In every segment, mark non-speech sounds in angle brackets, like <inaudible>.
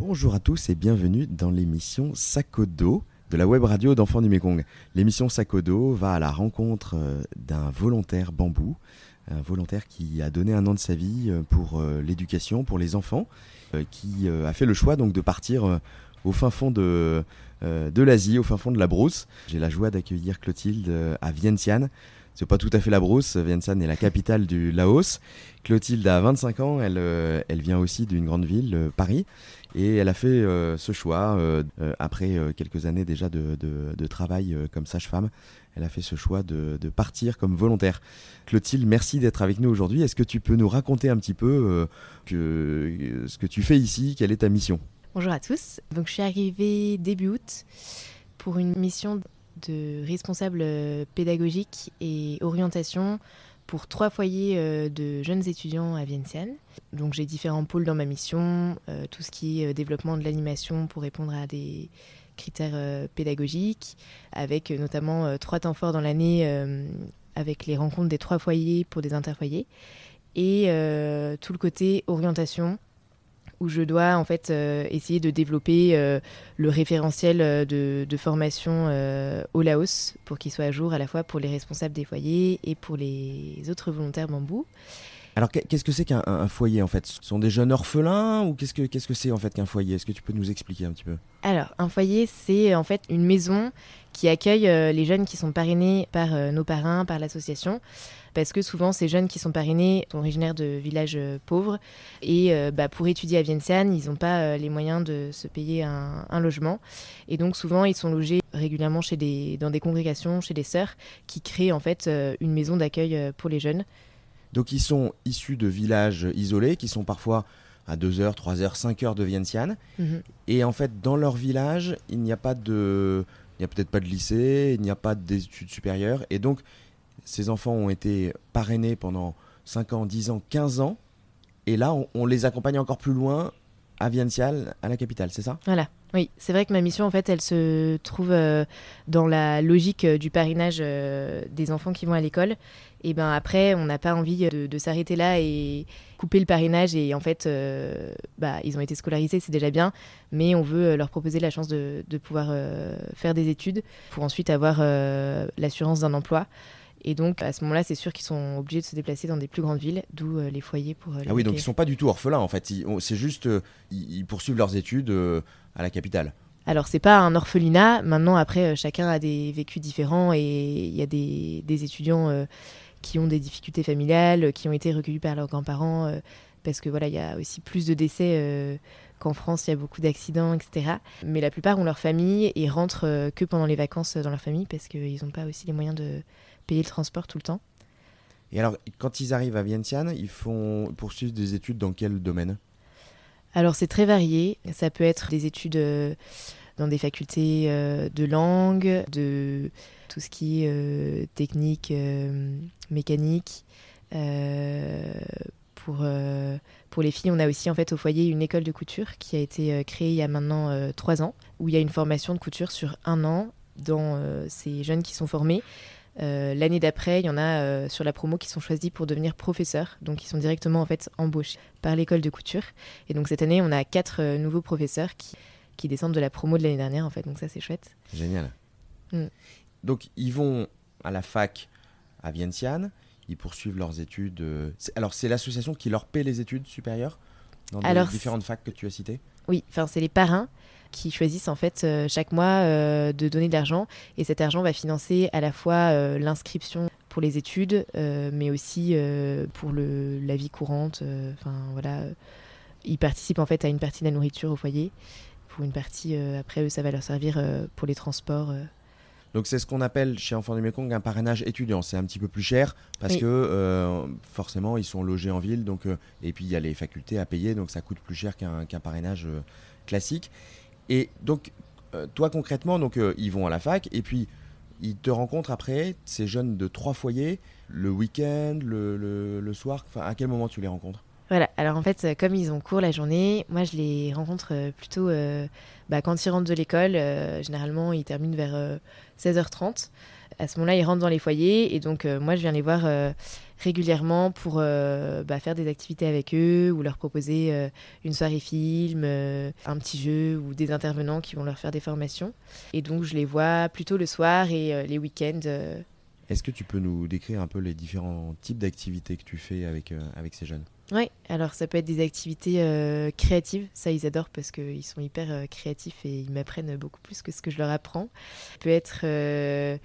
Bonjour à tous et bienvenue dans l'émission Sakodo de la web radio d'Enfants du Mekong. L'émission Sakodo va à la rencontre euh, d'un volontaire bambou, un volontaire qui a donné un an de sa vie euh, pour euh, l'éducation, pour les enfants, qui a fait le choix donc de partir au fin fond de, de l'Asie, au fin fond de la brousse. J'ai la joie d'accueillir Clotilde à Vientiane. C'est pas tout à fait la brousse, Vientiane est la capitale du Laos. Clotilde a 25 ans, elle, elle vient aussi d'une grande ville, Paris. Et elle a fait euh, ce choix, euh, euh, après quelques années déjà de, de, travail comme sage-femme, elle a fait ce choix de, de, partir comme volontaire. Clotilde, merci d'être avec nous aujourd'hui. Est-ce que tu peux nous raconter un petit peu ce que tu fais ici? Quelle est ta mission? Bonjour à tous. Donc, je suis arrivée début août pour une mission de responsable pédagogique et orientation pour trois foyers euh, de jeunes étudiants à Vientiane. Donc j'ai différents pôles dans ma mission, euh, tout ce qui est euh, développement de l'animation pour répondre à des critères pédagogiques, avec notamment trois temps forts dans l'année avec les rencontres des trois foyers pour des interfoyers, et tout le côté orientation où je dois en fait euh, essayer de développer euh, le référentiel euh, de, formation au Laos pour qu'il soit à jour à la fois pour les responsables des foyers et pour les autres volontaires bambou. Alors qu'est-ce que c'est qu'un foyer en fait? Ce sont des jeunes orphelins ou qu'est-ce que qu'est-ce que c'est en fait qu'un foyer? Est-ce que tu peux nous expliquer un petit peu? Alors un foyer c'est en fait une maison qui accueille les jeunes qui sont parrainés par nos parrains, par l'association parce que souvent ces jeunes qui sont parrainés sont originaires de villages euh, pauvres et euh, bah, pour étudier à Vientiane, ils n'ont pas euh, les moyens de se payer un, logement et donc souvent ils sont logés régulièrement chez des, dans des congrégations, chez des sœurs qui créent en fait une maison d'accueil pour les jeunes. Donc ils sont issus de villages isolés qui sont parfois à 2 heures, 3 heures, 5 heures de Vientiane. Mhm. Et en fait, dans leur village, il n'y a pas de. Il n'y a peut-être pas de lycée, il n'y a pas d'études supérieures. Et donc, ces enfants ont été parrainés pendant 5 ans, 10 ans, 15 ans. Et là, on, les accompagne encore plus loin à Vientiane, à la capitale, c'est ça? Voilà. Oui, c'est vrai que ma mission, en fait, elle se trouve euh, dans la logique euh, du parrainage euh, des enfants qui vont à l'école. Et ben après, on n'a pas envie de, s'arrêter là et couper le parrainage. Et en fait, bah, ils ont été scolarisés, c'est déjà bien. Mais on veut leur proposer la chance de, de pouvoir faire des études pour ensuite avoir l'assurance d'un emploi. Et donc, à ce moment-là, c'est sûr qu'ils sont obligés de se déplacer dans des plus grandes villes, d'où euh, les foyers pour. Euh, ah oui, donc ils sont pas du tout orphelins en fait. C'est juste, euh, ils, poursuivent leurs études à la capitale. Alors, c'est pas un orphelinat. Maintenant, après, chacun a des vécus différents et il y a des, des étudiants qui ont des difficultés familiales, qui ont été recueillis par leurs grands-parents, parce que voilà, il y a aussi plus de décès qu'en France, il y a beaucoup d'accidents, etc. Mais la plupart ont leur famille et rentrent que pendant les vacances dans leur famille parce qu'ils n'ont pas aussi les moyens de payer le transport tout le temps. Et alors, quand ils arrivent à Vientiane, ils font poursuivre des études dans quel domaine? Alors, c'est très varié. Ça peut être des études euh, dans des facultés euh, de langue, de tout ce qui est euh, technique, mécanique. pour, pour les filles, on a aussi en fait au foyer une école de couture qui a été créée il y a maintenant trois ans, où il y a une formation de couture sur un an dans ces jeunes qui sont formés. Euh, l'année d'après, il y en a euh, sur la promo qui sont choisis pour devenir professeurs, donc ils sont directement en fait embauchés par l'école de couture. Et donc cette année, on a quatre euh, nouveaux professeurs qui, qui descendent de la promo de l'année dernière en fait, donc ça c'est chouette. Génial. Mm. Donc ils vont à la fac à Vientiane, ils poursuivent leurs études. Alors c'est l'association qui leur paie les études supérieures dans les différentes facs que tu as citées Oui, enfin c'est les parrains qui choisissent en fait euh, chaque mois euh, de donner de l'argent. Et cet argent va financer à la fois euh, l'inscription pour les études mais aussi pour le, la vie courante enfin voilà. Ils participent en fait à une partie de la nourriture au foyer. Pour une partie après eux ça va leur servir pour les transports donc c'est ce qu'on appelle chez Enfants du Mekong un parrainage étudiant. C'est un petit peu plus cher parce que forcément ils sont logés en ville, donc et puis il y a les facultés à payer, donc ça coûte plus cher qu'un parrainage classique. Et donc, euh, toi concrètement, donc, euh, ils vont à la fac et puis ils te rencontrent après, ces jeunes de trois foyers, le week-end, le, le, soir. À quel moment tu les rencontres? Voilà, alors en fait, comme ils ont cours la journée, moi je les rencontre euh, plutôt bah, quand ils rentrent de l'école. généralement, ils terminent vers 16h30. À ce moment-là, ils rentrent dans les foyers et donc moi je viens les voir régulièrement pour bah, faire des activités avec eux ou leur proposer une soirée film, un petit jeu ou des intervenants qui vont leur faire des formations. Et donc je les vois plutôt le soir et les week-ends. Est-ce que tu peux nous décrire un peu les différents types d'activités que tu fais avec, avec ces jeunes? Oui, alors ça peut être des activités euh, créatives, ça ils adorent parce qu'ils sont hyper euh, créatifs et ils m'apprennent beaucoup plus que ce que je leur apprends. Ça peut être euh,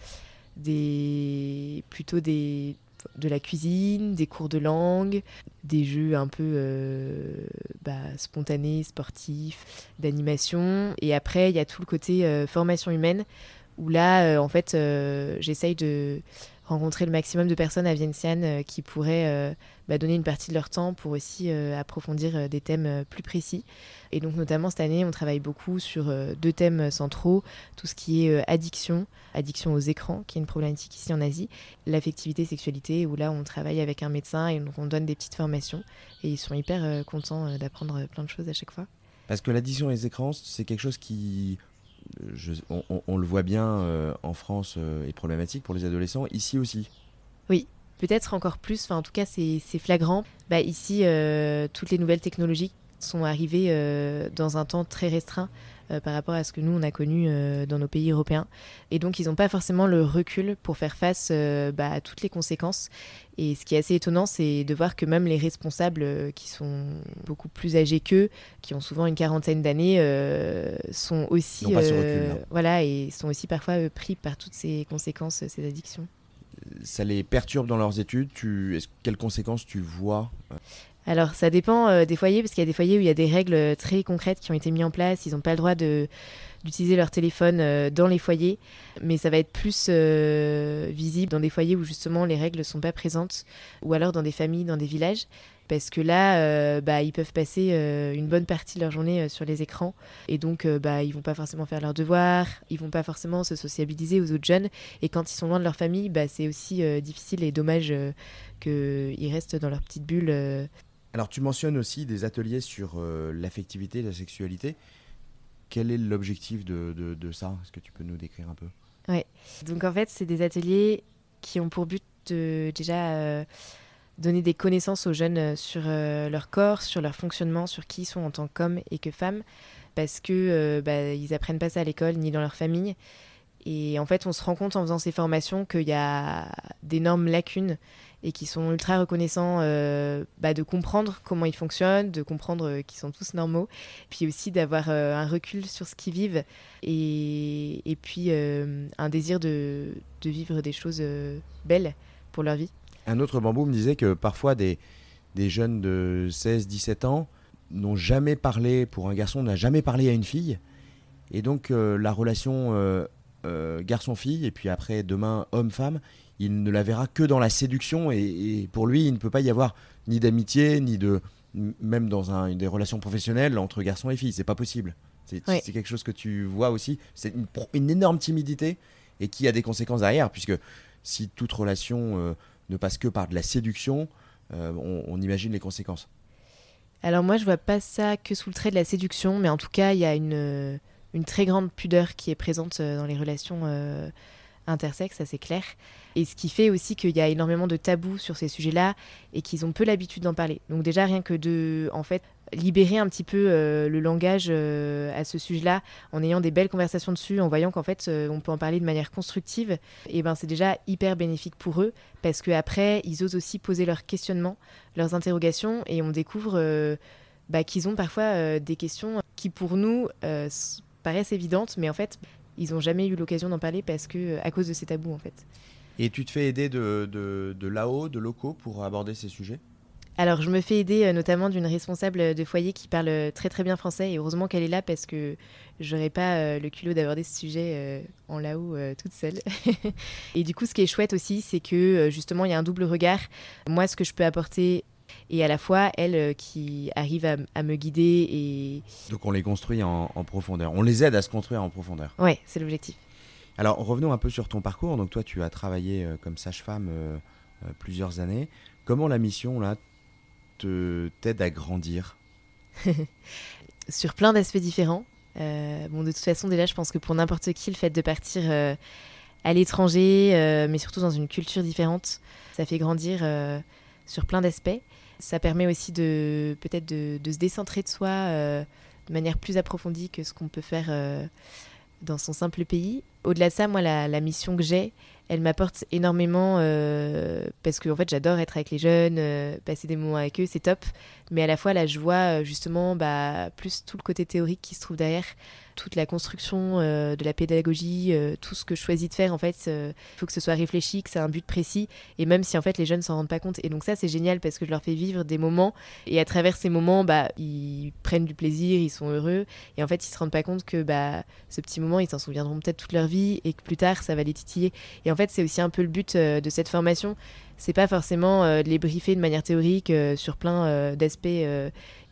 des plutôt des de la cuisine, des cours de langue, des jeux un peu bah, spontanés, sportifs, d'animation. Et après, il y a tout le côté formation humaine où là, en fait, j'essaye de rencontrer le maximum de personnes à Vientiane euh, qui pourraient euh, bah, donner une partie de leur temps pour aussi euh, approfondir des thèmes plus précis. Et donc notamment cette année, on travaille beaucoup sur deux thèmes centraux, tout ce qui est addiction, addiction aux écrans, qui est une problématique ici en Asie, l'affectivité, sexualité, où là on travaille avec un médecin et on donne des petites formations. Et ils sont hyper contents d'apprendre plein de choses à chaque fois. Parce que l'addiction aux écrans, c'est quelque chose qui on, le voit bien euh, en France euh, est problématique pour les adolescents, ici aussi. Oui, peut-être encore plus, enfin, en tout cas c'est flagrant. Bah, ici, euh, toutes les nouvelles technologies sont arrivées dans un temps très restreint. Euh, par rapport à ce que nous, on a connu euh, dans nos pays européens. Et donc, ils n'ont pas forcément le recul pour faire face euh, bah, à toutes les conséquences. Et ce qui est assez étonnant, c'est de voir que même les responsables qui sont beaucoup plus âgés qu'eux, qui ont souvent une quarantaine d'années, sont aussi voilà et sont aussi parfois pris par toutes ces conséquences, ces addictions. Ça les perturbe dans leurs études? Tu, quelles conséquences tu vois? Alors ça dépend euh, des foyers, parce qu'il y a des foyers où il y a des règles très concrètes qui ont été mises en place. Ils n'ont pas le droit d'utiliser leur téléphone euh, dans les foyers, mais ça va être plus euh, visible dans des foyers où justement les règles ne sont pas présentes, ou alors dans des familles, dans des villages, parce que là, bah, ils peuvent passer une bonne partie de leur journée sur les écrans, et donc bah, ils vont pas forcément faire leurs devoirs, ils vont pas forcément se sociabiliser aux autres jeunes, et quand ils sont loin de leur famille, bah, c'est aussi difficile et dommage qu'ils restent dans leur petite bulle alors tu mentionnes aussi des ateliers sur euh, l'affectivité, la sexualité. Quel est l'objectif de, ça? Est-ce que tu peux nous décrire un peu? Oui, donc en fait c'est des ateliers qui ont pour but de déjà euh, donner des connaissances aux jeunes euh, sur leur corps, sur leur fonctionnement, sur qui ils sont en tant qu'hommes et que femmes, parce que bah, ils pas ça à l'école ni dans leur famille. Et en fait, on se rend compte en faisant ces formations qu'il y a d'énormes lacunes et qui sont ultra reconnaissants euh, bah, de comprendre comment ils fonctionnent, de comprendre euh, qu'ils sont tous normaux, puis aussi d'avoir euh, un recul sur ce qu'ils vivent et, puis un désir de, de, vivre des choses belles pour leur vie. Un autre bambou me disait que parfois des, des jeunes de 16-17 ans n'ont jamais parlé, pour un garçon, n'a jamais parlé à une fille. Et donc la relation garçon-fille, et puis après demain homme-femme, il ne la verra que dans la séduction et, pour lui, il ne peut pas y avoir ni d'amitié, ni de même dans un, des relations professionnelles entre garçons et filles. C'est pas possible. C'est quelque chose que tu vois aussi. C'est une, énorme timidité et qui a des conséquences derrière, puisque si toute relation euh, ne passe que par de la séduction, euh, on, imagine les conséquences. Alors moi, je vois pas ça que sous le trait de la séduction, mais en tout cas, il y a une, une très grande pudeur qui est présente euh, dans les relations intersexes, ça c'est clair. Et ce qui fait aussi qu'il y a énormément de tabous sur ces sujets-là et qu'ils ont peu l'habitude d'en parler. Donc déjà rien que de, en fait, libérer un petit peu euh, le langage euh, à ce sujet-là en ayant des belles conversations dessus, en voyant qu'en fait euh, on peut en parler de manière constructive, et ben c'est déjà hyper bénéfique pour eux parce que après ils osent aussi poser leurs questionnements, leurs interrogations et on découvre bah, qu'ils ont parfois des questions qui pour nous paraissent évidentes, mais en fait ils n'ont jamais eu l'occasion d'en parler parce que à cause de ces tabous en fait. Et tu te fais aider de, de, de là-haut, de locaux pour aborder ces sujets? Alors, je me fais aider euh, notamment d'une responsable de foyer qui parle euh, très très bien français et heureusement qu'elle est là parce que j'aurais pas euh, le culot d'aborder ce sujet en là-haut toute seule. <laughs> et du coup, ce qui est chouette aussi, c'est que justement, il y a un double regard. Moi, ce que je peux apporter et à la fois elle qui arrive à, me guider et... Donc on les construit en, en, profondeur, on les aide à se construire en profondeur. Ouais, c'est l'objectif. Alors revenons un peu sur ton parcours. Donc toi, tu as travaillé euh, comme sage-femme euh, euh, plusieurs années. Comment la mission là te t'aide à grandir? <laughs> Sur plein d'aspects différents. bon, de toute façon, déjà, je pense que pour n'importe qui, le fait de partir à l'étranger, mais surtout dans une culture différente. Ça fait grandir sur plein d'aspects. Ça permet aussi de peut-être de, se décentrer de soi de manière plus approfondie que ce qu'on peut faire dans son simple pays. Au-delà de ça, moi, la, mission que j'ai, elle m'apporte énormément euh, parce que fait, j'adore être avec les jeunes, euh, passer des moments avec eux, c'est top. Mais à la fois, là, je vois euh, justement bah, plus tout le côté théorique qui se trouve derrière toute la construction de la pédagogie, tout ce que je choisis de faire, en fait, il faut que ce soit réfléchi, que c'est un but précis, et même si en fait les jeunes s'en rendent pas compte. Et donc ça, c'est génial parce que je leur fais vivre des moments, et à travers ces moments, bah, ils prennent du plaisir, ils sont heureux, et en fait, ils se rendent pas compte que bah, ce petit moment, ils s'en souviendront peut-être toute leur vie, et que plus tard, ça va les titiller. Et en fait, c'est aussi un peu le but de cette formation. C'est pas forcément de les briefer de manière théorique sur plein d'aspects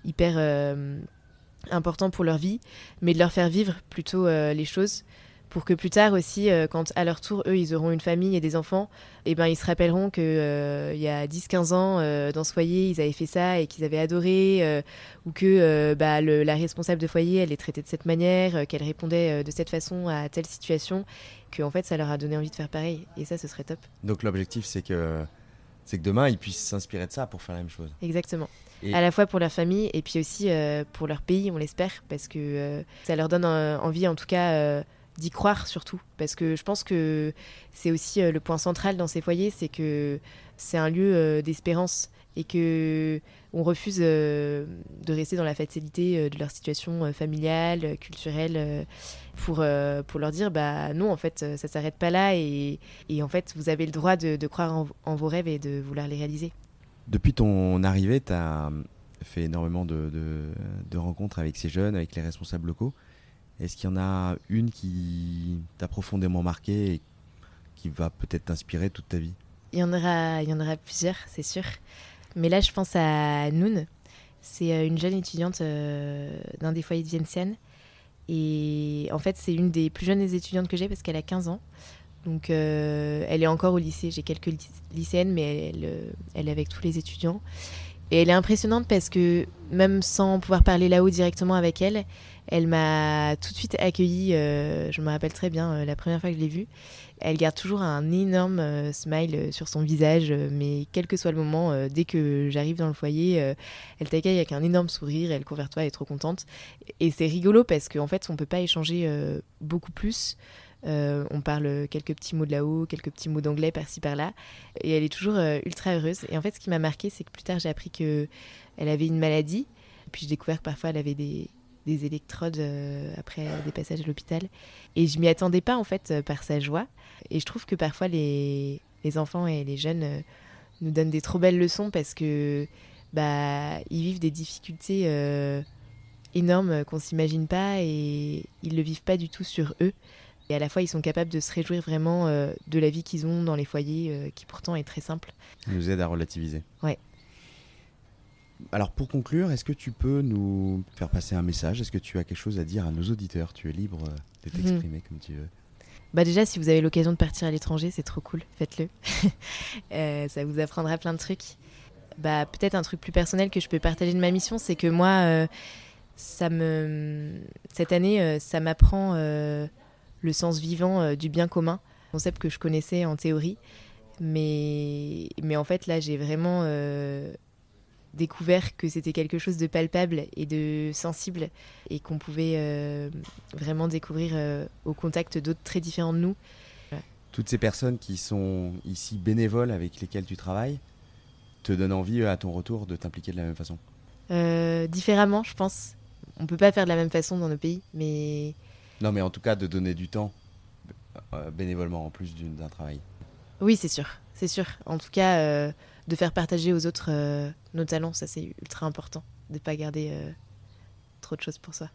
hyper important pour leur vie, mais de leur faire vivre plutôt euh, les choses pour que plus tard aussi, euh, quand à leur tour, eux, ils auront une famille et des enfants, et eh ben, ils se rappelleront qu'il euh, il y a 10-15 ans, dans ce foyer, ils avaient fait ça et qu'ils avaient adoré, ou que bah, la responsable de foyer, elle est traitée de cette manière, qu'elle répondait de cette façon à telle situation, que en fait, ça leur a donné envie de faire pareil. Et ça, ce serait top. Donc l'objectif, c'est que, c'est que demain, ils puissent s'inspirer de ça pour faire la même chose. Exactement. À la fois pour leur famille et puis aussi euh, pour leur pays, on l'espère, parce que euh, ça leur donne euh, envie en tout cas d'y croire surtout. Parce que je pense que c'est aussi le point central dans ces foyers, c'est que c'est un lieu d'espérance et que on refuse de rester dans la fatalité de leur situation familiale, culturelle, pour, pour leur dire bah non en fait ça s'arrête pas là et, et, en fait vous avez le droit de, de croire en, vos rêves et de vouloir les réaliser. Depuis ton arrivée, tu as fait énormément de, rencontres avec ces jeunes, avec les responsables locaux. Est-ce qu'il y en a une qui t'a profondément marqué et qui va peut-être t'inspirer toute ta vie? Il y, en aura, il y en aura plusieurs, c'est sûr. Mais là, je pense à Noun. C'est euh, une jeune étudiante euh, d'un des foyers de. Et en fait, c'est une des plus jeunes étudiantes que j'ai parce qu'elle a 15 ans. Donc, euh, elle est encore au lycée. J'ai quelques lycéennes, mais elle, euh, elle, est avec tous les étudiants. Et elle est impressionnante parce que même sans pouvoir parler là-haut directement avec elle, elle m'a tout de suite accueillie. Euh, je me rappelle très bien la première fois que je l'ai vue. Elle garde toujours un énorme smile sur son visage, mais quel que soit le moment, dès que j'arrive dans le foyer, elle t'accueille avec un énorme sourire, elle court vers toi, elle est trop contente. Et c'est rigolo parce qu'en fait, on peut pas échanger beaucoup plus. Euh, on parle quelques petits mots de là-haut, quelques petits mots d'anglais par-ci par-là. Et elle est toujours euh, ultra heureuse. Et en fait, ce qui m'a marqué, c'est que plus tard, j'ai appris qu'elle avait une maladie. Puis j'ai découvert que parfois, elle avait des, électrodes euh, après des passages à l'hôpital. Et je m'y attendais pas, en fait, par sa joie. Et je trouve que parfois, les, enfants et les jeunes nous donnent des trop belles leçons parce que bah, ils vivent des difficultés énormes qu'on s'imagine pas et ils le vivent pas du tout sur eux. Et à la fois, ils sont capables de se réjouir vraiment euh, de la vie qu'ils ont dans les foyers, euh, qui pourtant est très simple. Ça nous aide à relativiser. Ouais. Alors pour conclure, est-ce que tu peux nous faire passer un message? Est-ce que tu as quelque chose à dire à nos auditeurs? Tu es libre euh, de mhm. t'exprimer comme tu veux. Bah déjà, si vous avez l'occasion de partir à l'étranger, c'est trop cool, faites-le. <laughs> ça vous apprendra plein de trucs. Bah peut-être un truc plus personnel que je peux partager de ma mission, c'est que moi, ça me, cette année, ça m'apprend le sens vivant euh, du bien commun, concept que je connaissais en théorie. Mais, mais en fait, là, j'ai vraiment euh, découvert que c'était quelque chose de palpable et de sensible et qu'on pouvait euh, vraiment découvrir au contact d'autres très différents de nous. Toutes ces personnes qui sont ici bénévoles avec lesquelles tu travailles te donnent envie à ton retour de t'impliquer de la même façon? Différemment, je pense. On peut pas faire de la même façon dans nos pays, mais non, mais en tout cas, de donner du temps euh, bénévolement en plus d'un travail. Oui, c'est sûr, c'est sûr. En tout cas, euh, de faire partager aux autres euh, nos talents, ça c'est ultra important, de ne pas garder trop de choses pour soi.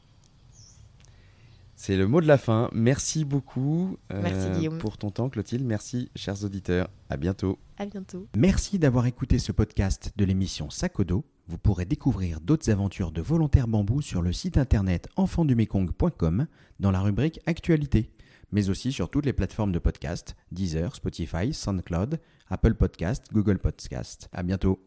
C'est le mot de la fin. Merci beaucoup Merci, pour ton temps, Clotilde. Merci, chers auditeurs. À bientôt. À bientôt. Merci d'avoir écouté ce podcast de l'émission Sakodo. Vous pourrez découvrir d'autres aventures de volontaires bambou sur le site internet enfantdumekong.com dans la rubrique Actualité, mais aussi sur toutes les plateformes de podcast Deezer, Spotify, SoundCloud, Apple Podcast, Google Podcast. À bientôt.